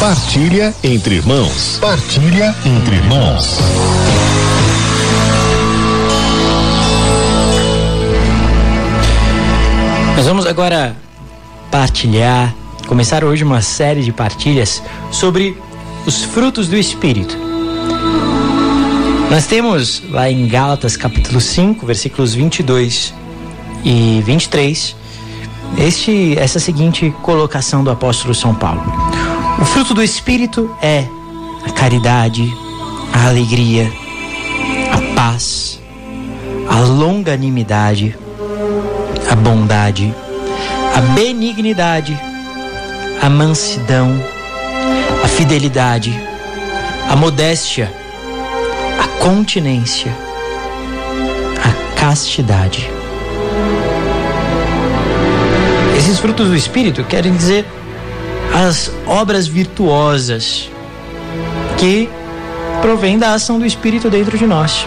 Partilha entre irmãos. Partilha entre irmãos. Nós vamos agora partilhar, começar hoje uma série de partilhas sobre os frutos do Espírito. Nós temos lá em Gálatas capítulo 5, versículos 22 e 23, este, essa seguinte colocação do apóstolo São Paulo. O fruto do Espírito é a caridade, a alegria, a paz, a longanimidade, a bondade, a benignidade, a mansidão, a fidelidade, a modéstia, a continência, a castidade. Esses frutos do Espírito querem dizer as obras virtuosas que provêm da ação do Espírito dentro de nós.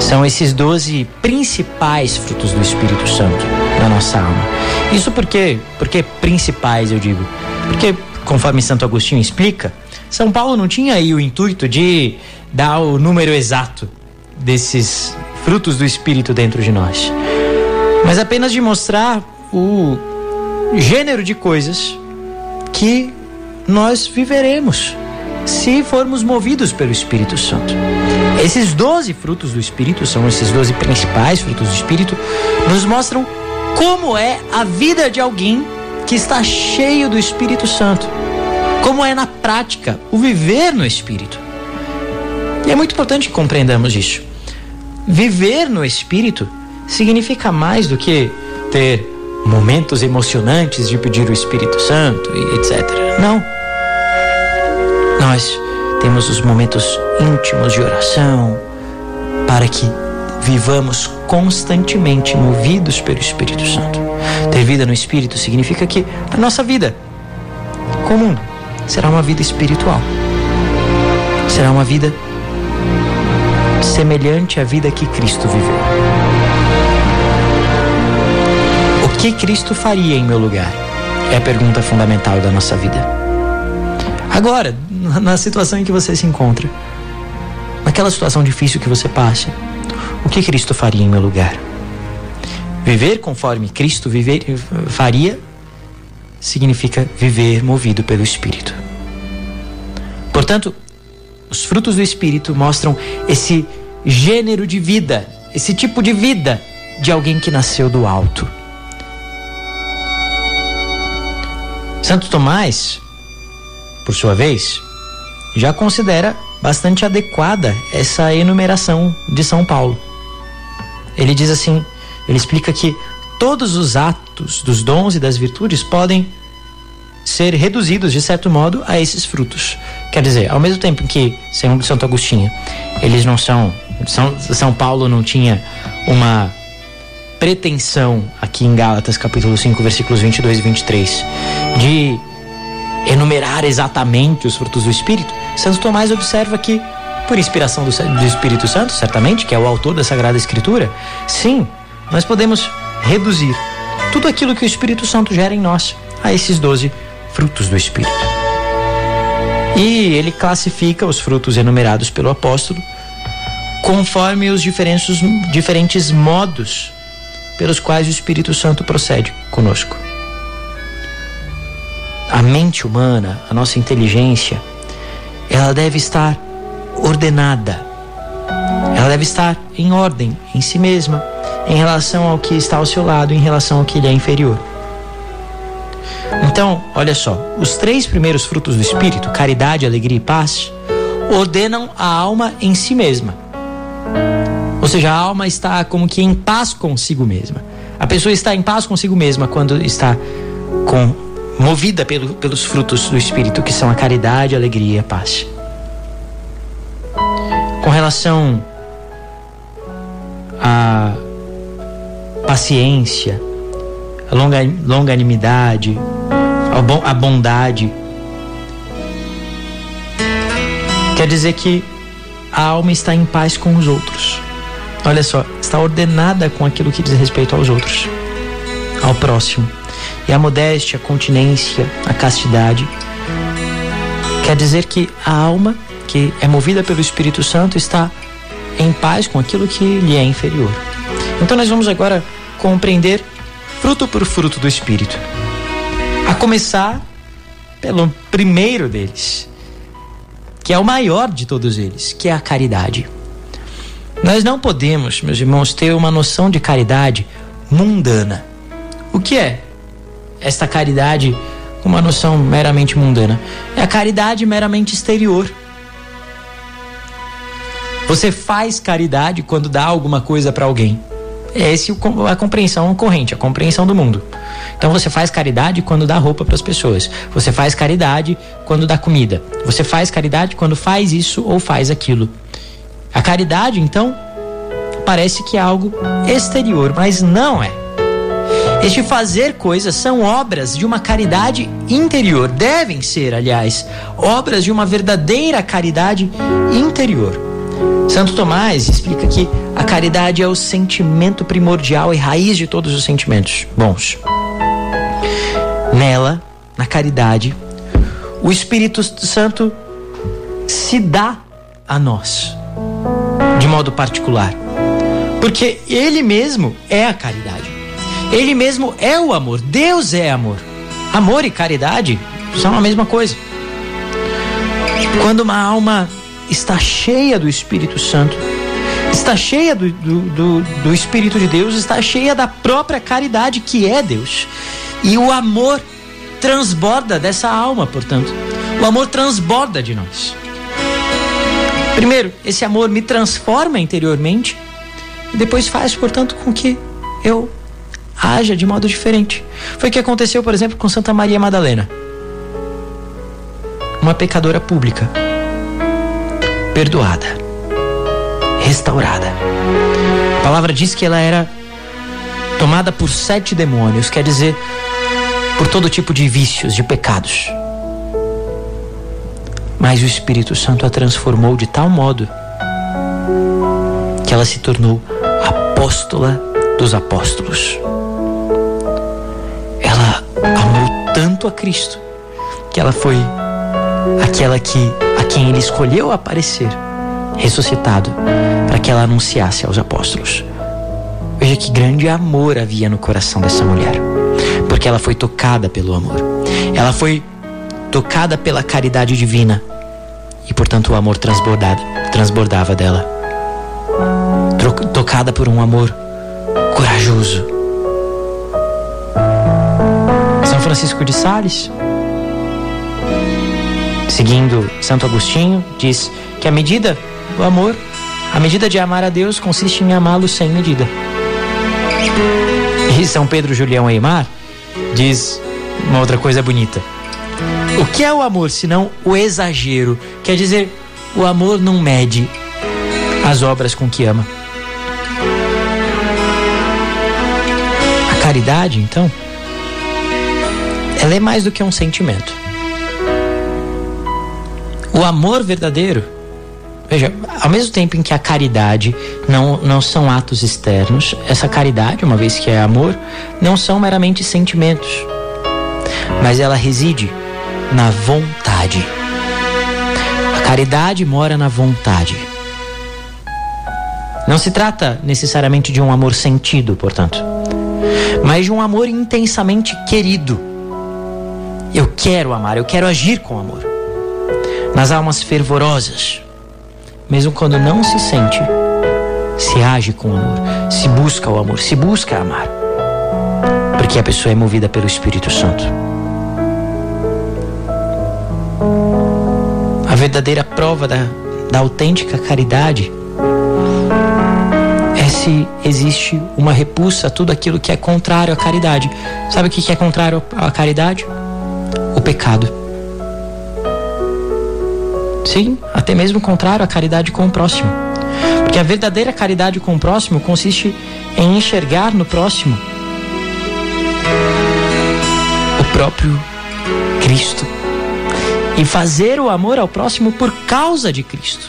São esses doze principais frutos do Espírito Santo na nossa alma. Isso porque, porque principais eu digo, porque conforme Santo Agostinho explica, São Paulo não tinha aí o intuito de dar o número exato desses frutos do Espírito dentro de nós, mas apenas de mostrar o gênero de coisas que nós viveremos se formos movidos pelo Espírito Santo. Esses doze frutos do Espírito são esses doze principais frutos do Espírito, nos mostram como é a vida de alguém que está cheio do Espírito Santo. Como é na prática o viver no Espírito. E é muito importante que compreendamos isso. Viver no Espírito significa mais do que ter momentos emocionantes de pedir o Espírito Santo e etc. Não. Nós temos os momentos íntimos de oração para que vivamos constantemente movidos pelo Espírito Santo. Ter vida no Espírito significa que a nossa vida comum será uma vida espiritual. Será uma vida semelhante à vida que Cristo viveu. Que Cristo faria em meu lugar? É a pergunta fundamental da nossa vida. Agora, na situação em que você se encontra, naquela situação difícil que você passa, o que Cristo faria em meu lugar? Viver conforme Cristo viver, faria significa viver movido pelo Espírito. Portanto, os frutos do Espírito mostram esse gênero de vida, esse tipo de vida de alguém que nasceu do alto. Santo Tomás, por sua vez, já considera bastante adequada essa enumeração de São Paulo. Ele diz assim: ele explica que todos os atos dos dons e das virtudes podem ser reduzidos, de certo modo, a esses frutos. Quer dizer, ao mesmo tempo que, segundo Santo Agostinho, eles não são. São, São Paulo não tinha uma pretensão, aqui em Gálatas, capítulo 5, versículos 22 e 23, de enumerar exatamente os frutos do Espírito. Santo Tomás observa que, por inspiração do, do Espírito Santo, certamente, que é o autor da Sagrada Escritura, sim, nós podemos reduzir tudo aquilo que o Espírito Santo gera em nós a esses doze frutos do Espírito. E ele classifica os frutos enumerados pelo apóstolo conforme os diferentes, diferentes modos pelos quais o Espírito Santo procede conosco. A mente humana, a nossa inteligência, ela deve estar ordenada. Ela deve estar em ordem em si mesma, em relação ao que está ao seu lado, em relação ao que lhe é inferior. Então, olha só, os três primeiros frutos do Espírito, caridade, alegria e paz, ordenam a alma em si mesma. Ou seja, a alma está como que em paz consigo mesma. A pessoa está em paz consigo mesma quando está com, movida pelo, pelos frutos do Espírito, que são a caridade, a alegria e a paz. Com relação à paciência, a longa, longanimidade, a bondade. Quer dizer que a alma está em paz com os outros. Olha só, está ordenada com aquilo que diz respeito aos outros, ao próximo. E a modéstia, a continência, a castidade Quer dizer que a alma, que é movida pelo Espírito Santo, está em paz com aquilo que lhe é inferior. Então nós vamos agora compreender fruto por fruto do Espírito. A começar pelo primeiro deles, que é o maior de todos eles, que é a caridade. Nós não podemos, meus irmãos, ter uma noção de caridade mundana. O que é esta caridade com uma noção meramente mundana? É a caridade meramente exterior. Você faz caridade quando dá alguma coisa para alguém. É essa a compreensão corrente, a compreensão do mundo. Então você faz caridade quando dá roupa para as pessoas. Você faz caridade quando dá comida. Você faz caridade quando faz isso ou faz aquilo. A caridade, então, parece que é algo exterior, mas não é. Este fazer coisas são obras de uma caridade interior. Devem ser, aliás, obras de uma verdadeira caridade interior. Santo Tomás explica que a caridade é o sentimento primordial e raiz de todos os sentimentos bons. Nela, na caridade, o Espírito Santo se dá a nós de modo particular. Porque ele mesmo é a caridade. Ele mesmo é o amor. Deus é amor. Amor e caridade são a mesma coisa. Quando uma alma está cheia do Espírito Santo, está cheia do, do, do, do, Espírito de Deus, está cheia da própria caridade que é Deus. E o amor transborda dessa alma, portanto. O amor transborda de nós. Primeiro, esse amor me transforma interiormente e depois faz, portanto, com que eu haja de modo diferente. Foi o que aconteceu, por exemplo, com Santa Maria Madalena. Uma pecadora pública, perdoada, restaurada. A palavra diz que ela era tomada por sete demônios, quer dizer, por todo tipo de vícios, de pecados. Mas o Espírito Santo a transformou de tal modo que ela se tornou apóstola dos apóstolos. Ela amou tanto a Cristo que ela foi aquela que a quem ele escolheu aparecer, ressuscitado, para que ela anunciasse aos apóstolos. Veja que grande amor havia no coração dessa mulher, porque ela foi tocada pelo amor. Ela foi tocada pela caridade divina e, portanto, o amor transbordado, transbordava dela. Tocada por um amor corajoso. São Francisco de Sales, seguindo Santo Agostinho, diz que a medida do amor, a medida de amar a Deus consiste em amá-lo sem medida. E São Pedro Julião Eimar diz uma outra coisa bonita. O que é o amor senão o exagero? Quer dizer, o amor não mede as obras com que ama. A caridade, então, ela é mais do que um sentimento. O amor verdadeiro, veja, ao mesmo tempo em que a caridade não, não são atos externos, essa caridade, uma vez que é amor, não são meramente sentimentos, mas ela reside na vontade. A caridade mora na vontade. Não se trata necessariamente de um amor sentido, portanto, mas de um amor intensamente querido. Eu quero amar, eu quero agir com amor. Nas almas fervorosas, mesmo quando não se sente, se age com amor, se busca o amor, se busca amar. Porque a pessoa é movida pelo Espírito Santo. Verdadeira prova da, da autêntica caridade é se existe uma repulsa a tudo aquilo que é contrário à caridade. Sabe o que é contrário à caridade? O pecado. Sim, até mesmo contrário à caridade com o próximo. Porque a verdadeira caridade com o próximo consiste em enxergar no próximo o próprio Cristo e fazer o amor ao próximo por causa de Cristo.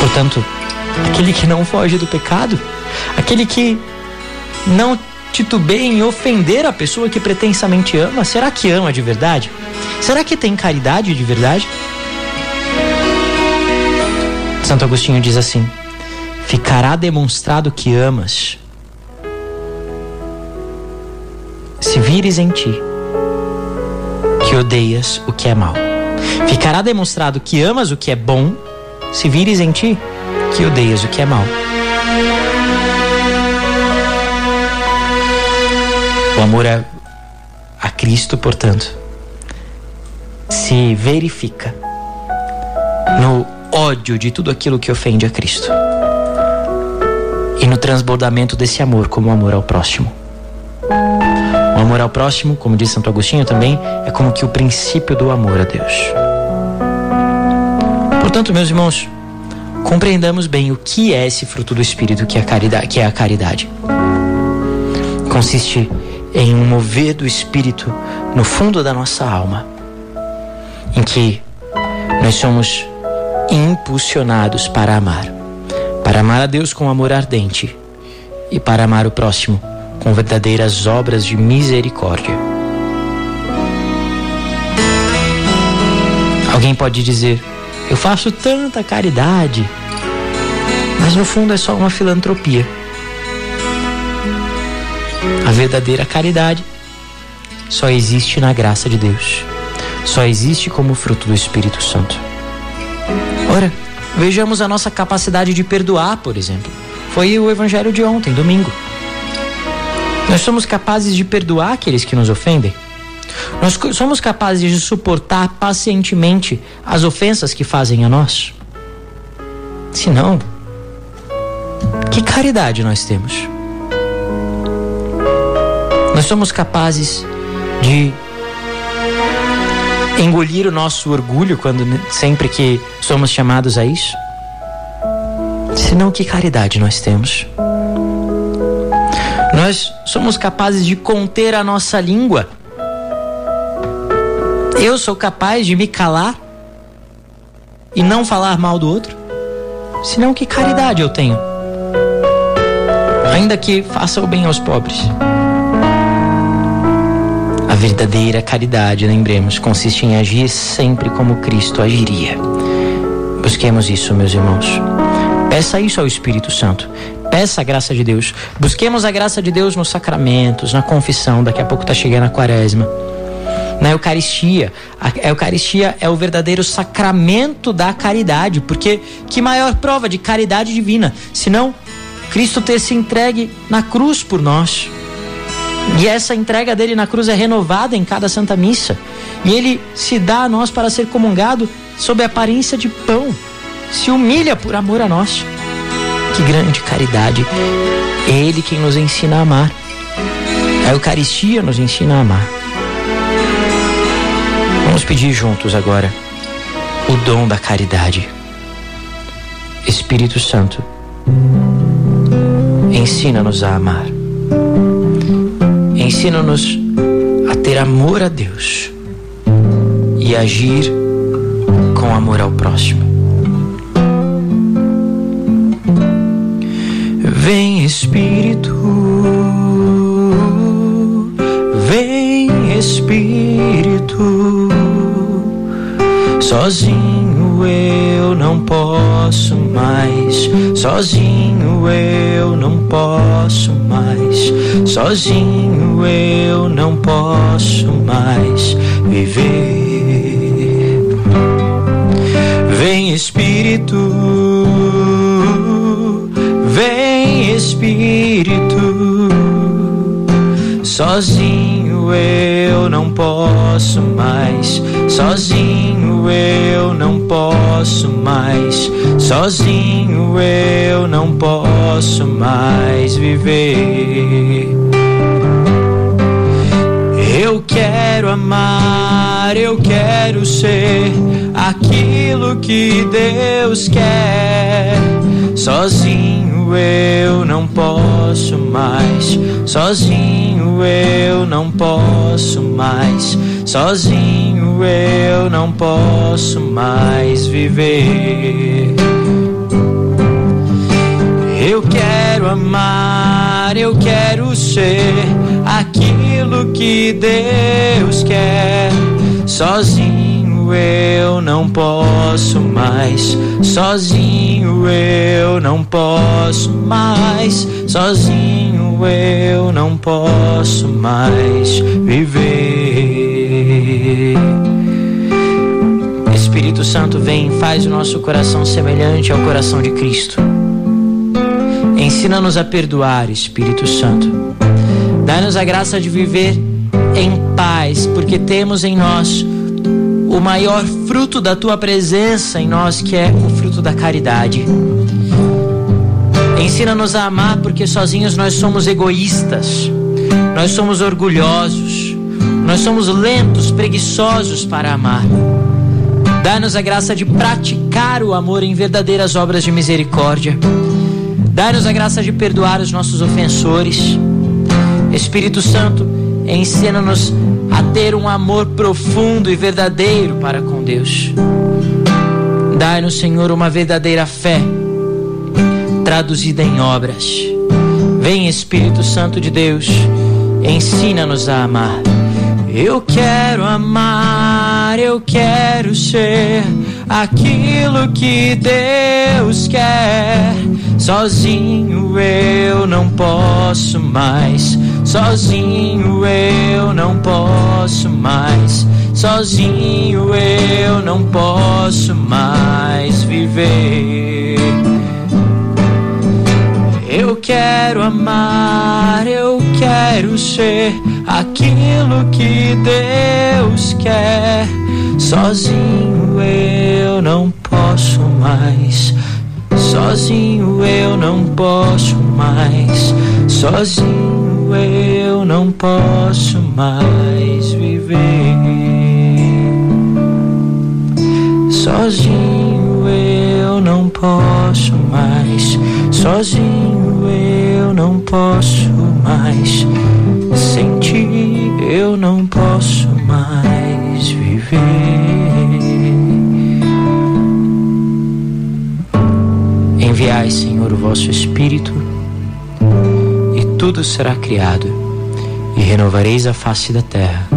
Portanto, aquele que não foge do pecado, aquele que não titubeia em ofender a pessoa que pretensamente ama, será que ama de verdade? Será que tem caridade de verdade? Santo Agostinho diz assim: Ficará demonstrado que amas se vires em ti odeias o que é mal. Ficará demonstrado que amas o que é bom se vires em ti que odeias o que é mal. O amor a, a Cristo, portanto, se verifica no ódio de tudo aquilo que ofende a Cristo e no transbordamento desse amor como amor ao próximo. O amor ao próximo, como diz Santo Agostinho também, é como que o princípio do amor a Deus. Portanto, meus irmãos, compreendamos bem o que é esse fruto do Espírito que é a caridade. Que é a caridade. Consiste em um mover do Espírito no fundo da nossa alma, em que nós somos impulsionados para amar, para amar a Deus com amor ardente e para amar o próximo com verdadeiras obras de misericórdia. Alguém pode dizer: Eu faço tanta caridade, mas no fundo é só uma filantropia. A verdadeira caridade só existe na graça de Deus, só existe como fruto do Espírito Santo. Ora, vejamos a nossa capacidade de perdoar, por exemplo. Foi o evangelho de ontem, domingo. Nós somos capazes de perdoar aqueles que nos ofendem. Nós somos capazes de suportar pacientemente as ofensas que fazem a nós. Se não, que caridade nós temos? Nós somos capazes de engolir o nosso orgulho quando sempre que somos chamados a isso? Senão que caridade nós temos? Nós somos capazes de conter a nossa língua. Eu sou capaz de me calar e não falar mal do outro? Senão, que caridade eu tenho? Ainda que faça o bem aos pobres. A verdadeira caridade, lembremos, consiste em agir sempre como Cristo agiria. Busquemos isso, meus irmãos. Peça isso ao Espírito Santo. Peça a graça de Deus. Busquemos a graça de Deus nos sacramentos, na confissão. Daqui a pouco está chegando a quaresma. Na Eucaristia. A Eucaristia é o verdadeiro sacramento da caridade. Porque que maior prova de caridade divina, senão Cristo ter se entregue na cruz por nós. E essa entrega dele na cruz é renovada em cada Santa Missa. E ele se dá a nós para ser comungado sob a aparência de pão. Se humilha por amor a nós. Que grande caridade. É Ele quem nos ensina a amar. A Eucaristia nos ensina a amar. Vamos pedir juntos agora o dom da caridade. Espírito Santo, ensina-nos a amar. Ensina-nos a ter amor a Deus e agir com amor ao próximo. Vem Espírito, vem Espírito, sozinho eu não posso mais, sozinho eu não posso mais, sozinho eu não posso mais viver. Vem Espírito Espírito. Sozinho eu não posso mais, sozinho eu não posso mais, sozinho eu não posso mais viver. Eu quero amar, eu quero ser aquilo que Deus quer, sozinho eu não posso mais, sozinho eu não posso mais, sozinho eu não posso mais viver. Eu quero amar, eu quero ser aquilo que Deus quer. Sozinho eu não posso mais. Sozinho eu não posso mais. Sozinho eu não posso mais viver. Espírito Santo vem, faz o nosso coração semelhante ao coração de Cristo. Ensina-nos a perdoar, Espírito Santo. Dá-nos a graça de viver em paz, porque temos em nós o maior fruto da tua presença em nós, que é o fruto da caridade. Ensina-nos a amar, porque sozinhos nós somos egoístas, nós somos orgulhosos, nós somos lentos, preguiçosos para amar. Dá-nos a graça de praticar o amor em verdadeiras obras de misericórdia. Dá-nos a graça de perdoar os nossos ofensores. Espírito Santo, ensina-nos a ter um amor profundo e verdadeiro para com Deus. Dai-nos, Senhor, uma verdadeira fé traduzida em obras. Vem, Espírito Santo de Deus, ensina-nos a amar. Eu quero amar, eu quero ser aquilo que Deus quer. Sozinho eu não posso mais, sozinho eu não posso sozinho eu não posso mais viver. Eu quero amar, eu quero ser aquilo que Deus quer. Sozinho eu não posso mais. Sozinho eu não posso mais. Sozinho eu não posso mais viver. Sozinho eu não posso mais. Sozinho eu não posso mais. Sem ti eu não posso mais viver. Enviai, Senhor, o vosso Espírito, e tudo será criado, e renovareis a face da terra.